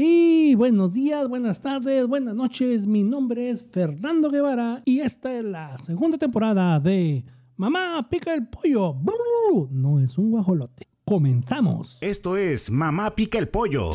Y buenos días, buenas tardes, buenas noches. Mi nombre es Fernando Guevara y esta es la segunda temporada de Mamá pica el pollo. No es un guajolote. Comenzamos. Esto es Mamá pica el pollo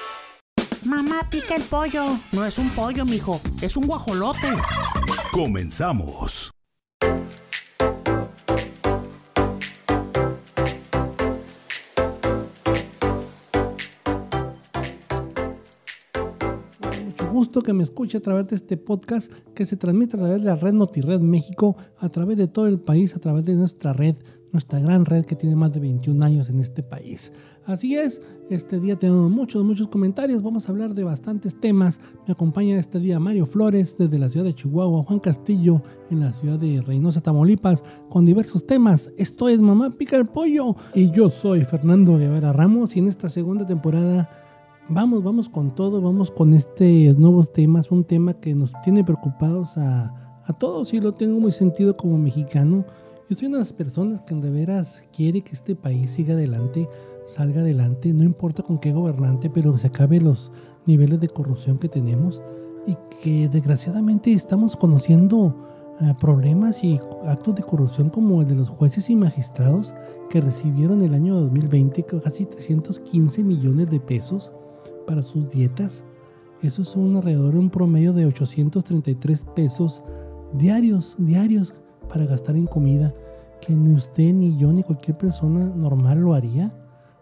Mamá, pica el pollo. No es un pollo, mijo. Es un guajolote. Comenzamos. Mucho gusto que me escuche a través de este podcast que se transmite a través de la red NotiRed México, a través de todo el país, a través de nuestra red, nuestra gran red que tiene más de 21 años en este país. Así es, este día tengo muchos, muchos comentarios, vamos a hablar de bastantes temas. Me acompaña este día Mario Flores desde la ciudad de Chihuahua, Juan Castillo en la ciudad de Reynosa, Tamaulipas, con diversos temas. Esto es Mamá Pica el Pollo y yo soy Fernando Guevara Ramos y en esta segunda temporada vamos, vamos con todo, vamos con este nuevos temas, un tema que nos tiene preocupados a, a todos y lo tengo muy sentido como mexicano. Yo soy una de las personas que de veras quiere que este país siga adelante salga adelante, no importa con qué gobernante, pero se acabe los niveles de corrupción que tenemos y que desgraciadamente estamos conociendo eh, problemas y actos de corrupción como el de los jueces y magistrados que recibieron el año 2020 casi 315 millones de pesos para sus dietas. Eso es un alrededor de un promedio de 833 pesos diarios, diarios para gastar en comida, que ni usted, ni yo, ni cualquier persona normal lo haría.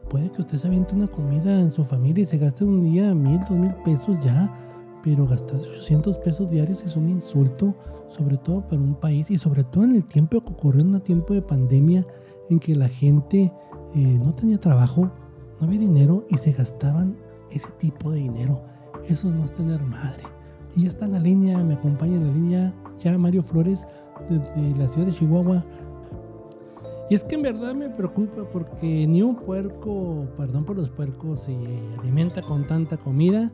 Puede que usted se aviente una comida en su familia y se gaste un día mil, dos mil pesos ya, pero gastar 800 pesos diarios es un insulto, sobre todo para un país y sobre todo en el tiempo que ocurrió en un tiempo de pandemia en que la gente eh, no tenía trabajo, no había dinero y se gastaban ese tipo de dinero. Eso no es tener madre. Y está en la línea, me acompaña en la línea ya Mario Flores desde la ciudad de Chihuahua. Y es que en verdad me preocupa porque ni un puerco, perdón por los puercos, se alimenta con tanta comida.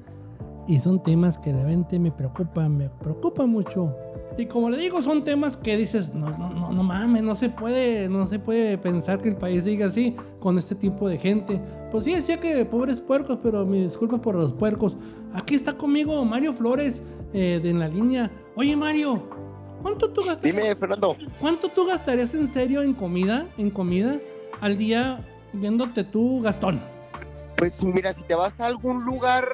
Y son temas que realmente me preocupan, me preocupan mucho. Y como le digo, son temas que dices, no, no, no, no mames, no se puede, no se puede pensar que el país siga así con este tipo de gente. Pues sí, decía que pobres puercos, pero me disculpas por los puercos. Aquí está conmigo Mario Flores eh, de en la línea. Oye Mario, ¿Cuánto tú gastarías? Dime, Fernando. ¿Cuánto tú gastarías en serio en comida, en comida al día viéndote tú, Gastón? Pues mira, si te vas a algún lugar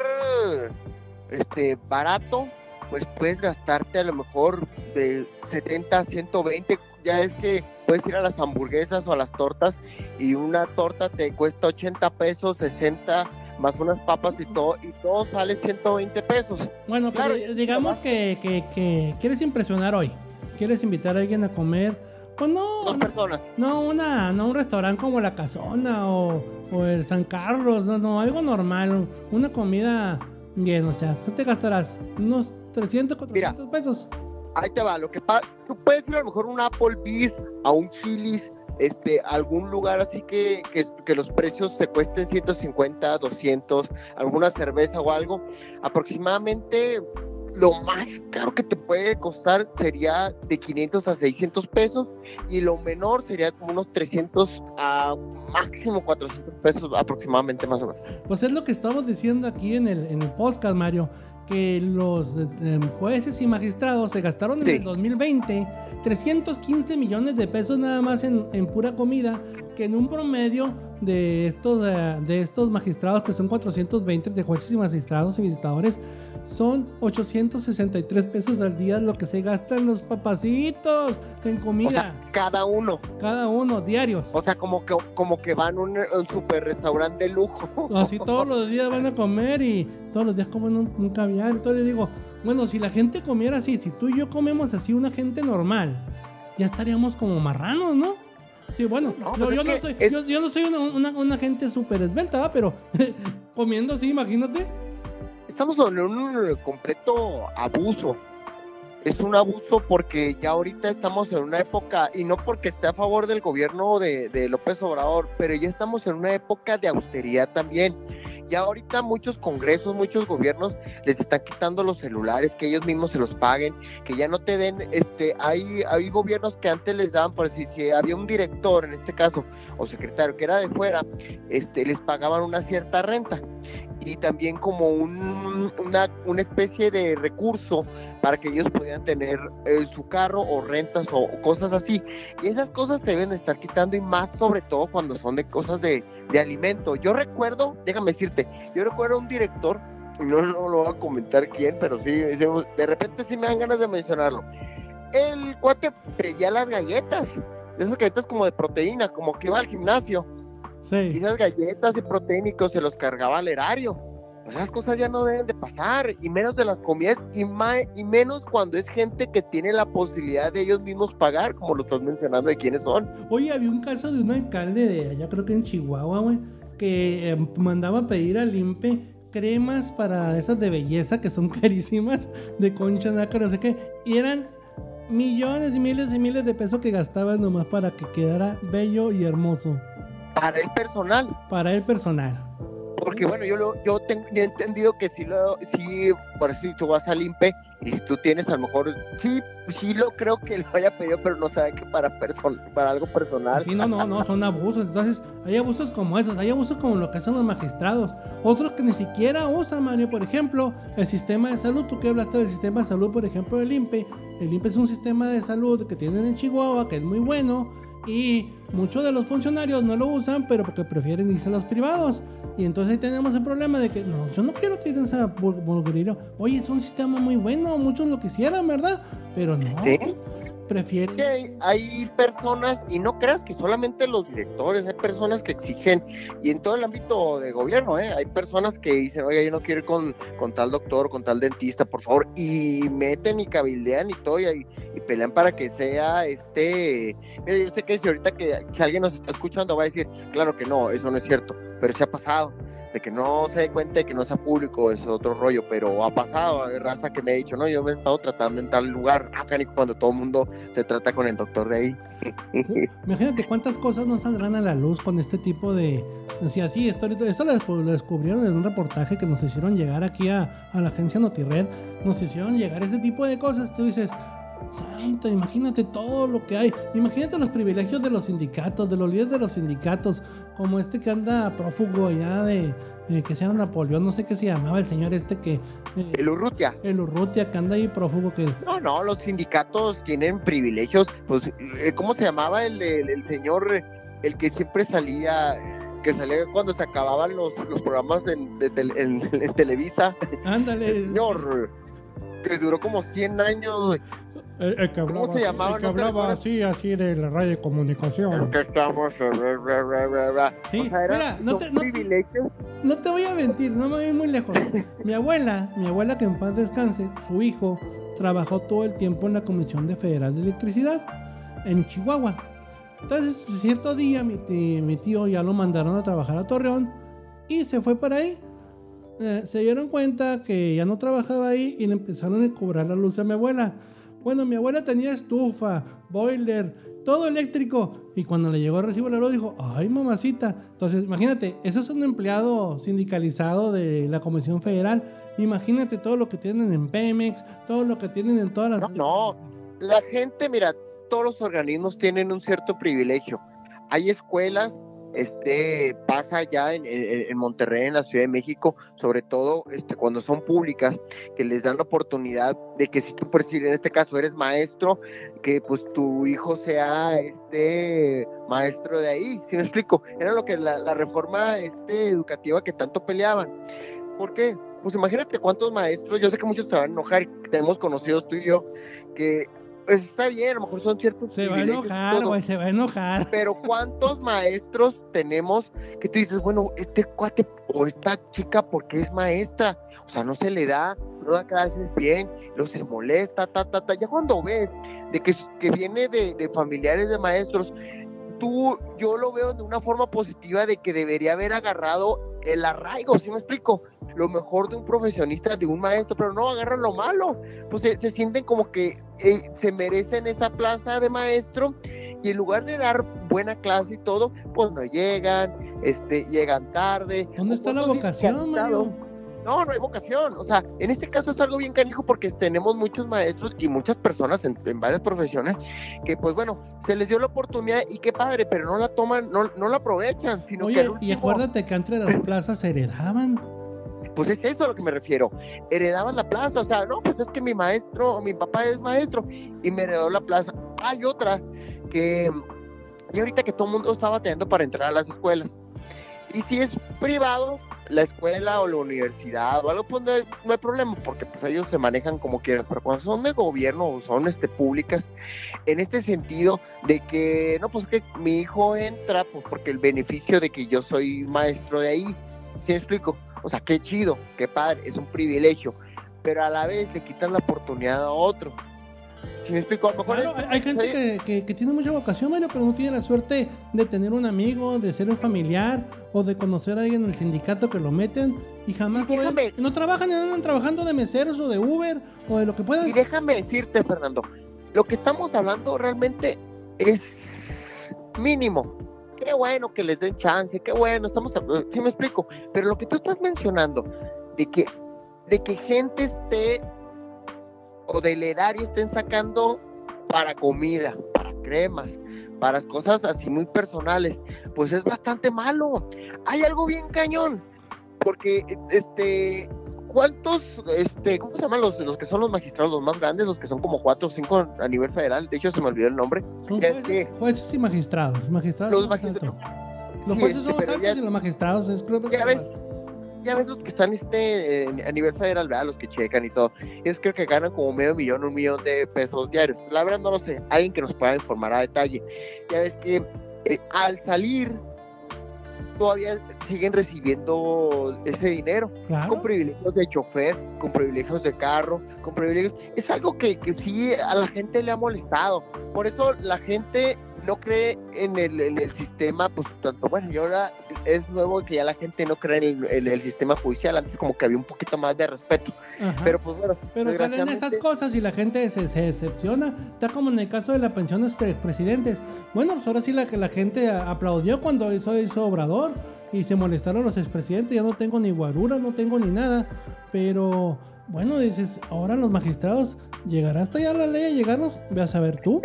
este barato, pues puedes gastarte a lo mejor de 70 a 120. Ya es que puedes ir a las hamburguesas o a las tortas y una torta te cuesta 80 pesos, 60 más unas papas y todo, y todo sale 120 pesos. Bueno, claro, digamos que, que, quieres impresionar hoy, quieres invitar a alguien a comer, pues no... Dos personas. No, una, no un restaurante como La Casona o, o el San Carlos, no, no, algo normal, una comida bien, o sea, ¿qué te gastarás? Unos 300, 400 pesos. Ahí te va, lo que pasa, tú puedes ir a lo mejor a un Applebee's, a un Chili's, este, algún lugar así que, que, los precios te cuesten 150, 200, alguna cerveza o algo, aproximadamente lo más caro que te puede costar sería de 500 a 600 pesos y lo menor sería como unos 300 a máximo 400 pesos aproximadamente más o menos. Pues es lo que estamos diciendo aquí en el, en el podcast, Mario que los eh, jueces y magistrados se gastaron en el 2020 315 millones de pesos nada más en, en, pura comida, que en un promedio de estos, eh, de estos magistrados, que son 420 de jueces y magistrados y visitadores, son 863 pesos al día lo que se gastan los papacitos en comida. O sea, cada uno. Cada uno, diarios. O sea, como que, como que van a un, un super restaurante de lujo. Así todos los días van a comer y todos los días comen un, un caviar. Entonces digo, bueno, si la gente comiera así, si tú y yo comemos así, una gente normal, ya estaríamos como marranos, ¿no? Sí, bueno, yo, no soy, yo, no soy, una, una, gente súper esbelta, pero comiendo así, imagínate estamos en un completo abuso. es un abuso porque ya ahorita estamos en una época, y no porque esté a favor del gobierno de, de, López Obrador, pero ya estamos en una época de austeridad también. Ya ahorita muchos congresos, muchos gobiernos les están quitando los celulares, que ellos mismos se los paguen, que ya no te den, este, hay, hay gobiernos que antes les daban, por decir, si había un director en este caso, o secretario que era de fuera, este, les pagaban una cierta renta y también como un, una, especie de recurso para que ellos pudieran tener eh, su carro o rentas o, cosas así. Y esas cosas se deben estar quitando y más sobre todo cuando son de cosas de, de alimento. Yo recuerdo, déjame decirte, yo recuerdo un director, no, no lo voy a comentar quién, pero sí, de repente sí me dan ganas de mencionarlo. El cuate pedía las galletas, esas galletas como de proteína, como que iba al gimnasio Sí. Y esas galletas y proteínicos se los cargaba al erario. Pues esas cosas ya no deben de pasar, y menos de las comidas, y, y menos cuando es gente que tiene la posibilidad de ellos mismos pagar, como lo estás mencionando de quiénes son. Oye, había un caso de un alcalde de allá, creo que en Chihuahua, güey, que eh, mandaba pedir al INPE cremas para esas de belleza que son carísimas, de concha, nácar, no sé qué, y eran millones y miles y miles de pesos que gastaban nomás para que quedara bello y hermoso. Para el personal. Para el personal. Porque bueno, yo lo, yo tengo entendido que si lo, si por si tú vas al INPE y tú tienes a lo mejor, sí, sí lo creo que lo haya pedido, pero no sabe que para para algo personal. Sí, no, no, no, son abusos. Entonces, hay abusos como esos, hay abusos como lo que hacen los magistrados, otros que ni siquiera usan, Mario, por ejemplo, el sistema de salud, tú que hablaste del sistema de salud, por ejemplo, del INPE, el INPE es un sistema de salud que tienen en Chihuahua, que es muy bueno, y muchos de los funcionarios no lo usan, pero porque prefieren irse a los privados. Y entonces ahí tenemos el problema de que, no, yo no quiero que esa burguería. Oye, es un sistema muy bueno, muchos lo quisieran, ¿verdad? Pero no. ¿Sí? prefieren. Sí, hay, personas, y no creas que solamente los directores, hay personas que exigen, y en todo el ámbito de gobierno, ¿eh? hay personas que dicen, oye, yo no quiero ir con, con tal doctor, con tal dentista, por favor, y meten y cabildean y todo, y, y pelean para que sea este. Mira, yo sé que si ahorita que si alguien nos está escuchando va a decir, claro que no, eso no es cierto, pero se ha pasado de que no se dé cuenta de que no sea público es otro rollo, pero ha pasado, hay raza que me ha dicho, no, yo me he estado tratando en tal lugar, acá ni cuando todo el mundo se trata con el doctor de ahí. Imagínate cuántas cosas no saldrán a la luz con este tipo de... Decía, sí, esto, esto lo descubrieron en un reportaje que nos hicieron llegar aquí a, a la agencia NotiRed, nos hicieron llegar este tipo de cosas, tú dices Santa, imagínate todo lo que hay. Imagínate los privilegios de los sindicatos, de los líderes de los sindicatos, como este que anda prófugo allá de eh, que se llama Napoleón, no sé qué se llamaba el señor este que. Eh, el Urrutia. El Urrutia, que anda ahí prófugo que. No, no, los sindicatos tienen privilegios. Pues, eh, ¿cómo se llamaba el, el, señor, el que siempre salía? que salía cuando se acababan los, los programas en, de, en, Televisa. Ándale. señor, que duró como 100 años. El, que hablaba, ¿Cómo se llamaba? El que hablaba así, así de la radio de comunicación. que estamos. Sí, mira, no te, no, no te voy a mentir, no me voy muy lejos. mi abuela, mi abuela que en paz descanse, su hijo trabajó todo el tiempo en la Comisión de Federal de Electricidad en Chihuahua. Entonces, cierto día mi tío, mi tío ya lo mandaron a trabajar a Torreón y se fue para ahí. Eh, se dieron cuenta que ya no trabajaba ahí y le empezaron a cobrar la luz a mi abuela. Bueno, mi abuela tenía estufa, boiler, todo eléctrico. Y cuando le llegó el recibo luz dijo, ay mamacita. Entonces, imagínate, eso es un empleado sindicalizado de la Comisión Federal. Imagínate todo lo que tienen en Pemex, todo lo que tienen en todas las... No, la gente, mira, todos los organismos tienen un cierto privilegio. Hay escuelas este pasa ya en, Monterrey, en la Ciudad de México, sobre todo este, cuando son públicas, que les dan la oportunidad de que si tú, en este caso eres maestro, que pues tu hijo sea este maestro de ahí, si me explico? Era lo que la, reforma este, educativa que tanto peleaban. ¿Por qué? Pues imagínate cuántos maestros, yo sé que muchos se van a enojar, tenemos conocidos tú y yo, que está bien, a lo mejor son ciertos. Se va a enojar, güey, se va a enojar. Pero ¿cuántos maestros tenemos que tú dices, bueno, este cuate o esta chica, porque es maestra? O sea, no se le da, no da clases bien, no se molesta, ta, ta, ta. Ya cuando ves de que, que viene de, de familiares de maestros, tú, yo lo veo de una forma positiva de que debería haber agarrado el arraigo, ¿sí me explico? Lo mejor de un profesionista, de un maestro, pero no agarran lo malo. Pues se, se sienten como que eh, se merecen esa plaza de maestro y en lugar de dar buena clase y todo, pues no llegan, este, llegan tarde. ¿Dónde está la vocación, Mario? No, no hay vocación. O sea, en este caso es algo bien canijo porque tenemos muchos maestros y muchas personas en, varias profesiones que, pues bueno, se les dio la oportunidad y qué padre, pero no la toman, no, no la aprovechan, sino Oye, y acuérdate que entre las plazas heredaban. Pues es eso a lo que me refiero. Heredaban la plaza, o sea, no, pues es que mi maestro, mi papá es maestro y me heredó la plaza. Hay otra que, y ahorita que todo el mundo estaba teniendo para entrar a las escuelas. Y si es privado, la escuela o la universidad o algo, pues no hay, problema, porque pues ellos se manejan como quieran, pero cuando son de gobierno o son este, públicas, en este sentido de que, no, pues que mi hijo entra, pues porque el beneficio de que yo soy maestro de ahí, ¿sí me explico? O sea, qué chido, qué padre, es un privilegio, pero a la vez le quitan la oportunidad a otro. Si me explico, a lo mejor hay gente que, que, tiene mucha vocación, Mario, pero no tiene la suerte de tener un amigo, de ser un familiar o de conocer a alguien en el sindicato que lo meten y jamás no trabajan, andan trabajando de meseros o de Uber o de lo que puedan. Y déjame decirte, Fernando, lo que estamos hablando realmente es mínimo. Qué bueno que les den chance, qué bueno, estamos, sí me explico, pero lo que tú estás mencionando de que de que gente esté o del erario estén sacando para comida, cremas, para cosas así muy personales, pues es bastante malo. Hay algo bien cañón, porque este ¿cuántos, este, cómo se llaman los, los que son los magistrados, los más grandes, los que son como cuatro o cinco a nivel federal? De hecho, se me olvidó el nombre. jueces, y magistrados. magistrados los magistrados. Los jueces son este, y los magistrados es, ya ves, ya ves los que están este, a nivel federal, ¿verdad? los que checan y todo, ellos creo que ganan como medio millón, un millón de pesos diarios. La verdad no lo sé, alguien que nos pueda informar a detalle. Ya ves que eh, al salir todavía siguen recibiendo ese dinero con privilegios de chofer, con privilegios de carro, con privilegios. Es algo que, que sí a la gente le ha molestado. Por eso la gente no cree en el, sistema, pues tanto, bueno, y ahora es nuevo que ya la gente no cree en el, sistema judicial, antes como que había un poquito más de respeto, pero pues bueno. Pero salen estas cosas y la gente se, se, decepciona, está como en el caso de la pensión de presidentes, bueno, pues ahora sí la, la gente aplaudió cuando hizo, hizo Obrador y se molestaron los expresidentes, ya no tengo ni guarura, no tengo ni nada, pero bueno, dices, ahora los magistrados, ¿llegará hasta ya la ley a llegarnos? Ve a saber tú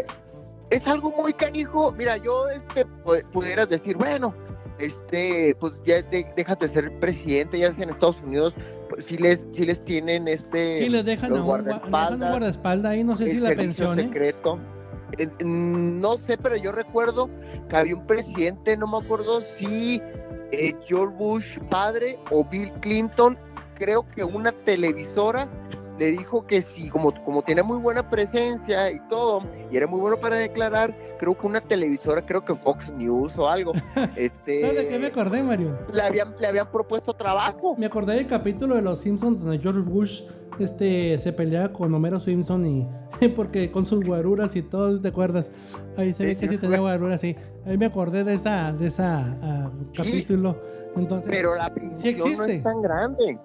es algo muy canijo. Mira, yo este pudieras decir, bueno, este, pues ya dejas de ser presidente, ya sea en Estados Unidos, pues si les, si les tienen este. Sí, les dejan a un guardaespaldas, ahí, no sé si la pensión. ¿eh? secreto. no sé, pero yo recuerdo que había un presidente, no me acuerdo si eh, George Bush padre o Bill Clinton, creo que una televisora le dijo que si, como, como tiene muy buena presencia y todo, y era muy bueno para declarar, creo que una televisora, creo que Fox News o algo. este, ¿Sabes de qué me acordé, Mario? Le habían, le habían propuesto trabajo. Me acordé del capítulo de Los Simpsons donde George Bush este, se peleaba con Homero Simpson y porque con sus guaruras y todo, ¿te acuerdas? Ahí se ve que sí tenía guaruras, sí. Ahí me acordé de esa, de esa ah, capítulo. Entonces, pero la sí existe. no es tan grande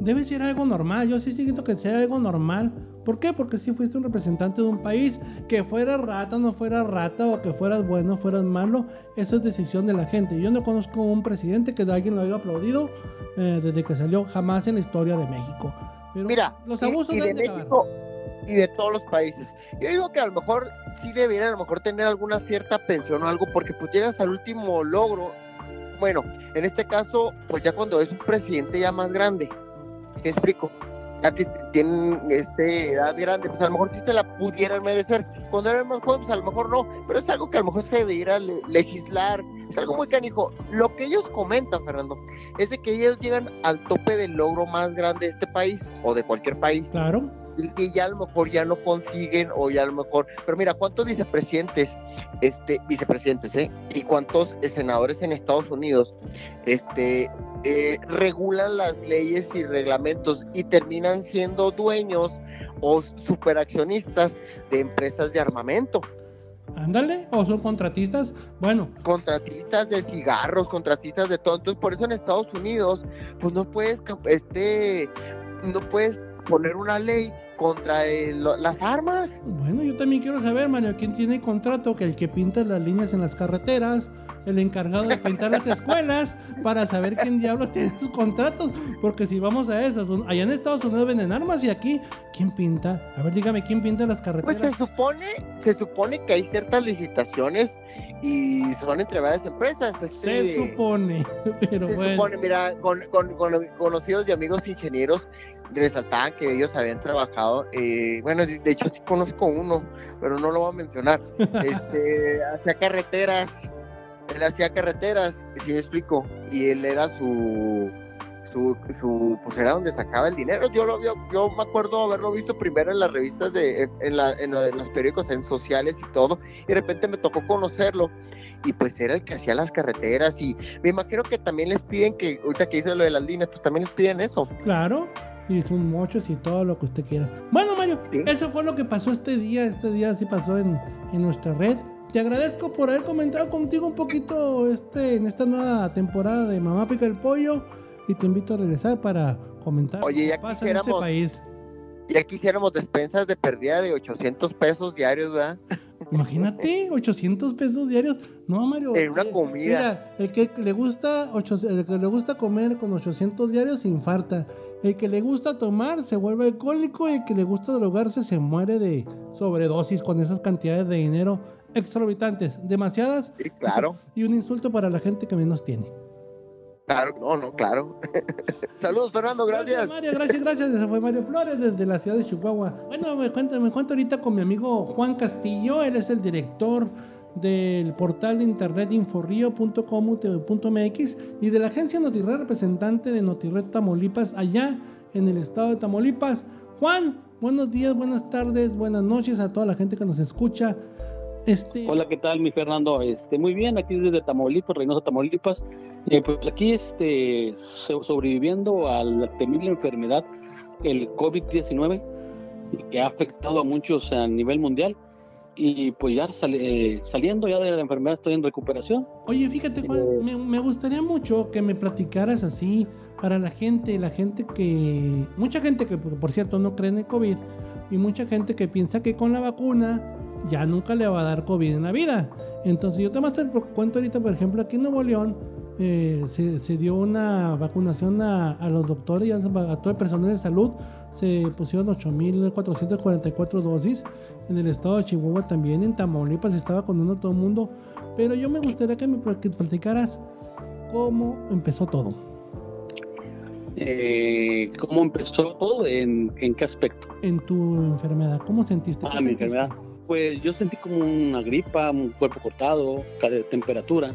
debe ser algo normal. Yo sí siento que sea algo normal. ¿Por qué? Porque si fuiste un representante de un país, que fuera rata, no fuera rata, o que fueras bueno, fueras malo, eso es decisión de la gente. Yo no conozco un presidente que de alguien lo haya aplaudido eh, desde que salió jamás en la historia de México. Pero Mira, los abusos y, de México y de todos los países. Yo digo que a lo mejor sí deberían a lo mejor tener alguna cierta pensión o algo, porque pues llegas al último logro. Bueno, en este caso, pues ya cuando es un presidente ya más grande, ¿Sí explico? Ya que tienen este, edad grande, pues a lo mejor sí se la pudieran merecer. Cuando eran más jóvenes, pues a lo mejor no, pero es algo que a lo mejor se debería legislar. Es algo muy canijo. Lo que ellos comentan, Fernando, es de que ellos llegan al tope del logro más grande de este país o de cualquier país. Claro y ya a lo mejor ya no consiguen o ya a lo mejor, pero mira, ¿cuántos vicepresidentes, este, vicepresidentes, eh? Y cuántos senadores en Estados Unidos, este, eh, regulan las leyes y reglamentos y terminan siendo dueños o superaccionistas de empresas de armamento. Ándale, o son contratistas, bueno. Contratistas de cigarros, contratistas de todo. Entonces, por eso en Estados Unidos, pues no puedes, este, no puedes poner una ley contra las armas. Bueno, yo también quiero saber, Mario, ¿quién tiene contrato? Que el que pinta las líneas en las carreteras, el encargado de pintar las escuelas, para saber quién diablos tiene sus contratos. Porque si vamos a eso, allá en Estados Unidos venden armas y aquí, ¿quién pinta? A ver, dígame, ¿quién pinta las carreteras? Pues se supone, se supone que hay ciertas licitaciones y son entre varias empresas. Este, se supone, pero se supone, mira, con, con, con conocidos y amigos ingenieros resaltaban que ellos habían trabajado, eh, bueno, de hecho sí conozco uno, pero no lo voy a mencionar, este, hacía carreteras, él hacía carreteras, si me explico, y él era su, su, su, pues era donde sacaba el dinero, yo lo yo, yo me acuerdo haberlo visto primero en las revistas de, en, la, en, los periódicos, en sociales y todo, y de repente me tocó conocerlo, y pues era el que hacía las carreteras, y me imagino que también les piden que, ahorita que dice lo de las líneas, pues también les piden eso. Claro, y sus mochos y todo lo que usted quiera. Bueno, Mario, eso fue lo que pasó este día. Este día sí pasó en, en, nuestra red. Te agradezco por haber comentado contigo un poquito este, en esta nueva temporada de Mamá Pica el Pollo. Y te invito a regresar para comentar Oye, ya pasa en este país. Ya quisiéramos despensas de pérdida de 800 pesos diarios, ¿verdad? Imagínate, 800 pesos diarios. No, Mario. En una comida. Mira, el que le gusta, el que le gusta comer con 800 diarios se infarta. El que le gusta tomar se vuelve alcohólico y el que le gusta drogarse se muere de sobredosis con esas cantidades de dinero exorbitantes, demasiadas. Sí, claro. Y un insulto para la gente que menos tiene. Claro, no, no, claro. Saludos, Fernando, gracias. Gracias, Mario, gracias, gracias. Ese fue Mario Flores desde la ciudad de Chihuahua. Bueno, me cuento, me cuento ahorita con mi amigo Juan Castillo. Él es el director del portal de internet inforrío.com.mx y de la agencia Notirred, representante de Notirred Tamaulipas, allá en el estado de Tamaulipas. Juan, buenos días, buenas tardes, buenas noches a toda la gente que nos escucha. Este... Hola, ¿qué tal, mi Fernando? Este, muy bien, aquí desde Tamaulipas, Reynosa, Tamaulipas. Eh, pues aquí este, sobreviviendo a la temible enfermedad, el COVID-19, que ha afectado a muchos a nivel mundial y pues ya eh, saliendo ya de la enfermedad estoy en recuperación. Oye, fíjate Juan, eh, me, gustaría mucho que me platicaras así para la gente, la gente que, mucha gente que por cierto no cree en el COVID y mucha gente que piensa que con la vacuna ya nunca le va a dar COVID en la vida. Entonces yo te más te cuento ahorita, por ejemplo, aquí en Nuevo León eh, se, dio una vacunación a, a los doctores y a, a todo el personal de salud se pusieron 8.444 dosis. En el estado de Chihuahua también, en Tamaulipas estaba condenando todo el mundo. Pero yo me gustaría que me platicaras cómo empezó todo. Eh, ¿Cómo empezó todo? ¿En, qué aspecto? En tu enfermedad. ¿Cómo sentiste? Ah, mi enfermedad. Pues yo sentí como una gripa, un cuerpo cortado, temperatura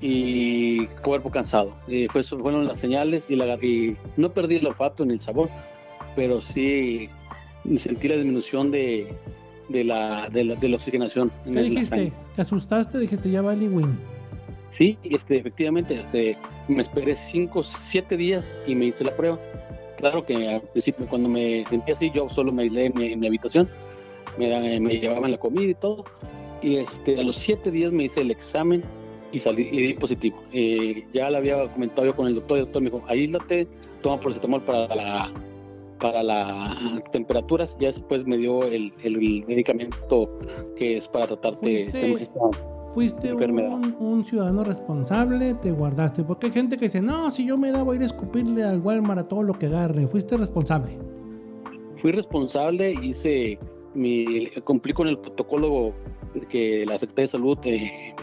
y cuerpo cansado. Y fue, fueron las señales y, la, y no perdí el olfato ni el sabor, pero sí sentí la disminución de, de, la, de, la, oxigenación. ¿Qué dijiste? ¿Te asustaste? Dijiste, ya vale, Winnie. Sí, este, efectivamente, me esperé 5, 7 días y me hice la prueba. Claro que al principio, cuando me sentí así, yo solo me aislé en mi, habitación, me, me llevaban la comida y todo. Y este, a los 7 días me hice el examen y salí y di positivo. Eh, ya lo había comentado yo con el doctor, el doctor me dijo, aíslate, toma paracetamol para la para las temperaturas, ya después me dio el, medicamento que es para tratarte fuiste, fuiste un, ciudadano responsable, te guardaste, porque hay gente que dice, no, si yo me da voy a ir a escupirle al Walmart a todo lo que agarre, fuiste responsable. Fui responsable, hice mi, cumplí con el protocolo que la Secretaría de Salud te,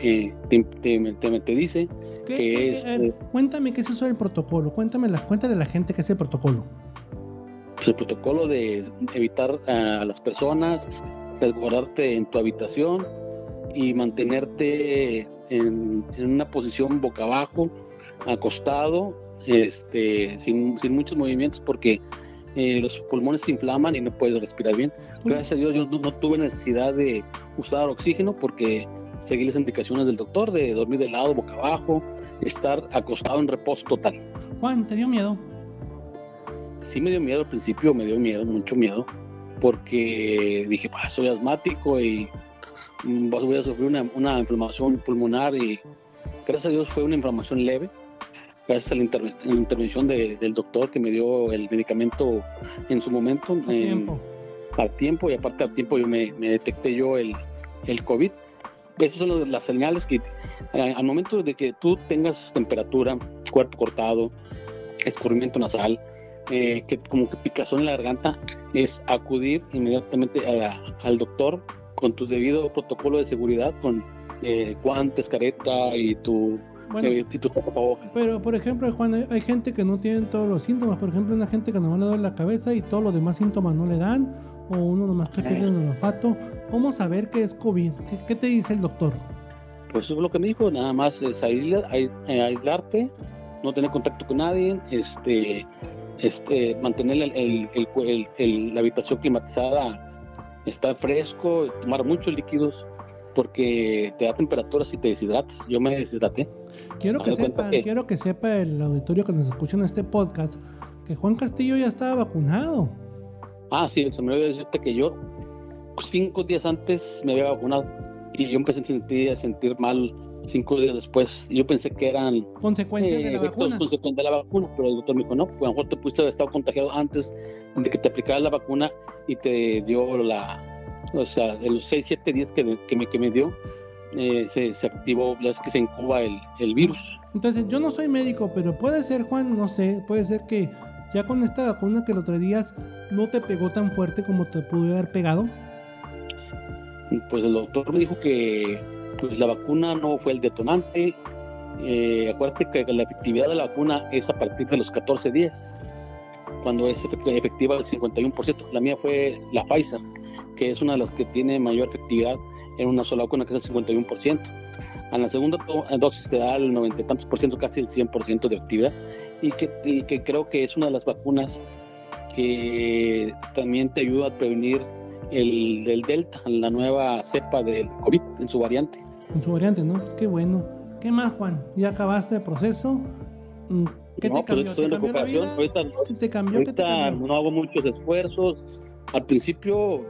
te, dice. que es, eh, cuéntame qué es eso del protocolo, cuéntame la, cuéntale a la gente qué es el protocolo. Pues el protocolo de evitar a las personas, resguardarte en tu habitación y mantenerte en, una posición boca abajo, acostado, este, sin, sin muchos movimientos porque eh, los pulmones se inflaman y no puedes respirar bien. Gracias a Dios yo no, tuve necesidad de usar oxígeno porque seguí las indicaciones del doctor de dormir de lado, boca abajo, estar acostado en reposo total. Juan, ¿te dio miedo? Sí me dio miedo al principio, me dio miedo, mucho miedo, porque dije, soy asmático y mm, voy a sufrir una, una inflamación pulmonar y gracias a Dios fue una inflamación leve gracias a la, intervención del doctor que me dio el medicamento en su momento. A tiempo. A tiempo y aparte a tiempo yo me, detecté yo el, el, COVID. Esas son las señales que al momento de que tú tengas temperatura, cuerpo cortado, escurrimiento nasal, eh, que como que picazón en la garganta, es acudir inmediatamente al doctor con tu debido protocolo de seguridad, con eh, guantes, careta y tu pero, por ejemplo, Juan, hay, gente que no tiene todos los síntomas. Por ejemplo, una gente que no le duele la cabeza y todos los demás síntomas no le dan. O uno nomás que pierde el olfato. ¿Cómo saber que es COVID? ¿Qué te dice el doctor? Pues eso es lo que me dijo. Nada más es eh, aislarte, no tener contacto con nadie, este, este, mantener la habitación climatizada, estar fresco, tomar muchos líquidos porque te da temperatura si te deshidratas. Yo me deshidraté. Quiero que, sepa, quiero que sepa el auditorio que nos escucha en este podcast que Juan Castillo ya estaba vacunado. Ah, sí, se me olvidó decirte que yo cinco días antes me había vacunado y yo empecé a sentir, a sentir mal cinco días después. Yo pensé que eran consecuencias de la eh, vacuna. de la vacuna, pero el doctor me dijo, no, pues a lo mejor te pudiste haber estado contagiado antes de que te aplicara la vacuna y te dio la, o sea, de los 6, 7 días que, que, me, que me dio, eh, se, se, activó, es que se incuba el, el, virus. Entonces, yo no soy médico, pero puede ser, Juan, no sé, puede ser que ya con esta vacuna que lo traerías no te pegó tan fuerte como te pudo haber pegado. Pues el doctor me dijo que pues la vacuna no fue el detonante. Eh, acuérdate que la efectividad de la vacuna es a partir de los 14 días, cuando es efectiva el 51%. La mía fue la Pfizer que es una de las que tiene mayor efectividad en una sola vacuna, que es el 51%. A la segunda dosis te da el 90 y tantos por ciento, casi el 100% de actividad, y que, que creo que es una de las vacunas que también te ayuda a prevenir el del Delta, la nueva cepa del COVID en su variante. En su variante, ¿no? Pues qué bueno. ¿Qué más, Juan? ¿Ya acabaste el proceso? Mm, ¿Qué te cambió? ¿Te cambió la vida? Ahorita, ¿Te cambió? Ahorita no hago muchos esfuerzos, al principio,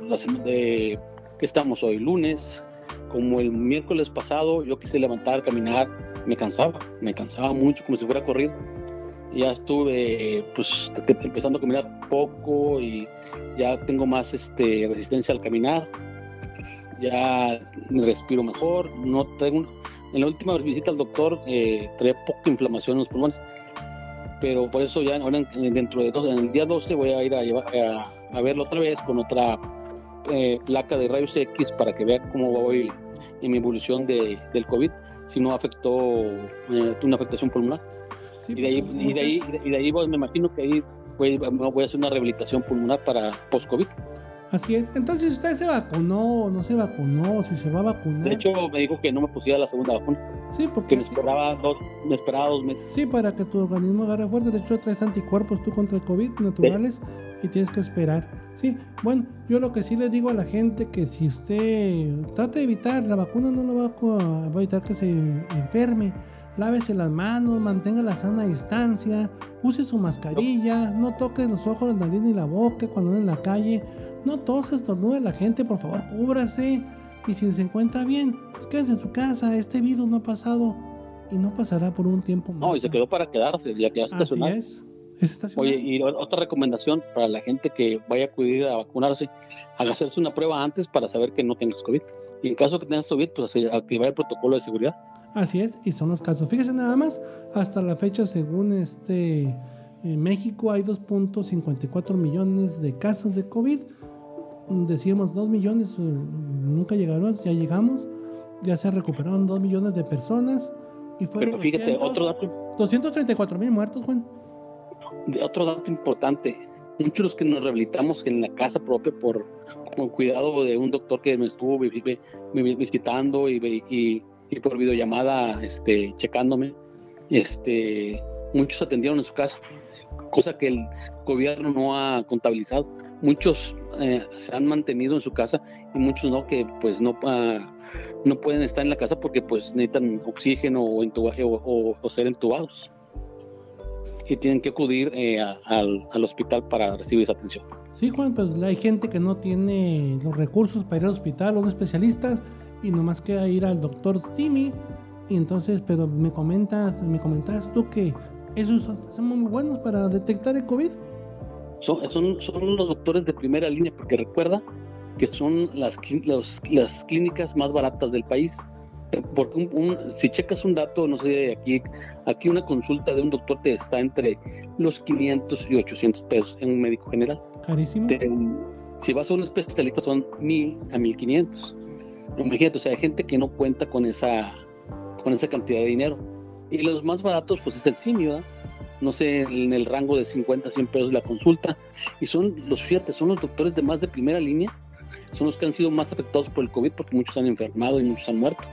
de, que estamos hoy? Lunes, como el miércoles pasado, yo quise levantar, caminar, me cansaba, me cansaba mucho, como si fuera corrido. Ya estuve pues empezando a caminar poco y ya tengo más este, resistencia al caminar. Ya respiro mejor, no tengo en la última visita al doctor eh, traía poca inflamación en los pulmones, pero por eso ya ahora dentro de dos, en el día 12 voy a ir a, llevar, a, a verlo otra vez con otra eh, placa de rayos X para que vea cómo voy en mi evolución de, del COVID, si no afectó eh, una afectación pulmonar. y, de ahí, y, de ahí, y de ahí, me imagino que ahí voy, voy a hacer una rehabilitación pulmonar para post-COVID. Así es. Entonces, ¿usted se vacunó o no se vacunó? Si se va a vacunar. De hecho, me dijo que no me pusiera la segunda vacuna. Sí, porque. Que me esperaba dos, me esperaba dos meses. Sí, para que tu organismo agarre fuerza. De hecho, traes anticuerpos tú contra el COVID naturales y tienes que esperar. Sí, bueno, yo lo que sí le digo a la gente que si usted trata de evitar, la vacuna no lo va a, va a evitar que se enferme lávese las manos, mantenga la sana distancia, use su mascarilla, no toque los ojos, la nariz ni la boca cuando ande en la calle, no tose, estornude la gente, por favor, cúbrase. Y si se encuentra bien, pues quédese en su casa, este virus no ha pasado y no pasará por un tiempo más. No, y se quedó para quedarse, ya que está Así es. Oye, y otra recomendación para la gente que vaya a acudir a vacunarse, hacerse una prueba antes para saber que no tengas COVID. Y en caso que tengas COVID, pues activar el protocolo de seguridad. Así es, y son los casos. Fíjese nada más, hasta la fecha, según este en México, hay 2.54 millones de casos de COVID. Decíamos 2 millones, eh, nunca llegaron, ya llegamos, ya se recuperaron 2 millones de personas. Y fueron Pero fíjate, otro dato. 234 mil muertos, Juan. Otro dato importante, muchos de los que nos rehabilitamos en la casa propia por cuidado de un doctor que me estuvo visitando y, y y por videollamada este, checándome. Este, muchos atendieron en su casa, cosa que el gobierno no ha contabilizado. Muchos eh, se han mantenido en su casa y muchos no, que pues no, ah, no pueden estar en la casa porque pues necesitan oxígeno o, o, o, ser entubados y tienen que acudir eh, al, al hospital para recibir esa atención. Sí, Juan, pues hay gente que no tiene los recursos para ir al hospital o un especialista y nomás queda ir al doctor Simi. Y entonces, pero me comentas, me comentas tú que esos son, muy buenos para detectar el COVID. Son, son, son los doctores de primera línea, porque recuerda que son las, las clínicas más baratas del país. Porque si checas un dato, no sé, aquí, aquí una consulta de un doctor te está entre los 500 y 800 pesos en un médico general. Carísimo. si vas a un especialista son 1000 a 1500. Imagínate, o sea, hay gente que no cuenta con esa, con esa cantidad de dinero. Y los más baratos, pues es el simio, no sé, en el rango de 50 a 100 pesos la consulta. Y son los, fíjate, son los doctores de más de primera línea, son los que han sido más afectados por el COVID porque muchos han enfermado y muchos han muerto.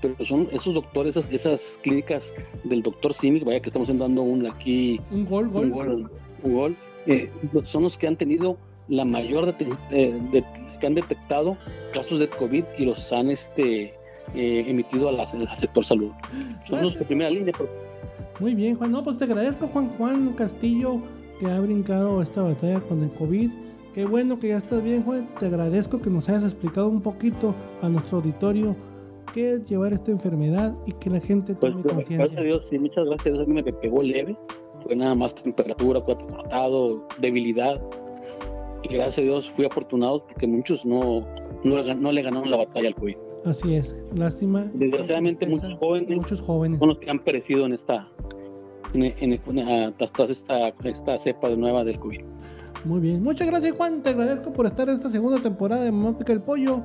Pero son esos doctores, esas, esas clínicas del doctor Simic, vaya que estamos dando un aquí. Un gol, gol. Un gol, eh, son los que han tenido la mayor de, que han detectado casos de COVID y los han este eh, emitido al sector salud. Son los de primera línea. Muy bien, Juan. No, pues te agradezco, Juan Juan Castillo, que ha brincado esta batalla con el COVID. Qué bueno que ya estás bien, Juan. Te agradezco que nos hayas explicado un poquito a nuestro auditorio qué es llevar esta enfermedad y que la gente pues, tome conciencia. Gracias a Dios, sí, muchas gracias. A mí me pegó leve. Fue nada más temperatura, cuerpo cortado, debilidad y gracias a Dios fui afortunado porque muchos no, no, le ganaron la batalla al COVID. Así es, lástima. Desgraciadamente muchos jóvenes, muchos jóvenes son los que han perecido en esta, en, en, esta, esta cepa nueva del COVID. Muy bien, muchas gracias Juan, te agradezco por estar en esta segunda temporada de Mamá Pica el Pollo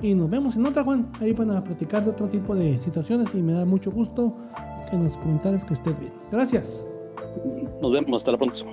y nos vemos en otra Juan, ahí para platicar de otro tipo de situaciones y me da mucho gusto que nos comentares que estés bien. Gracias. Nos vemos, hasta la próxima.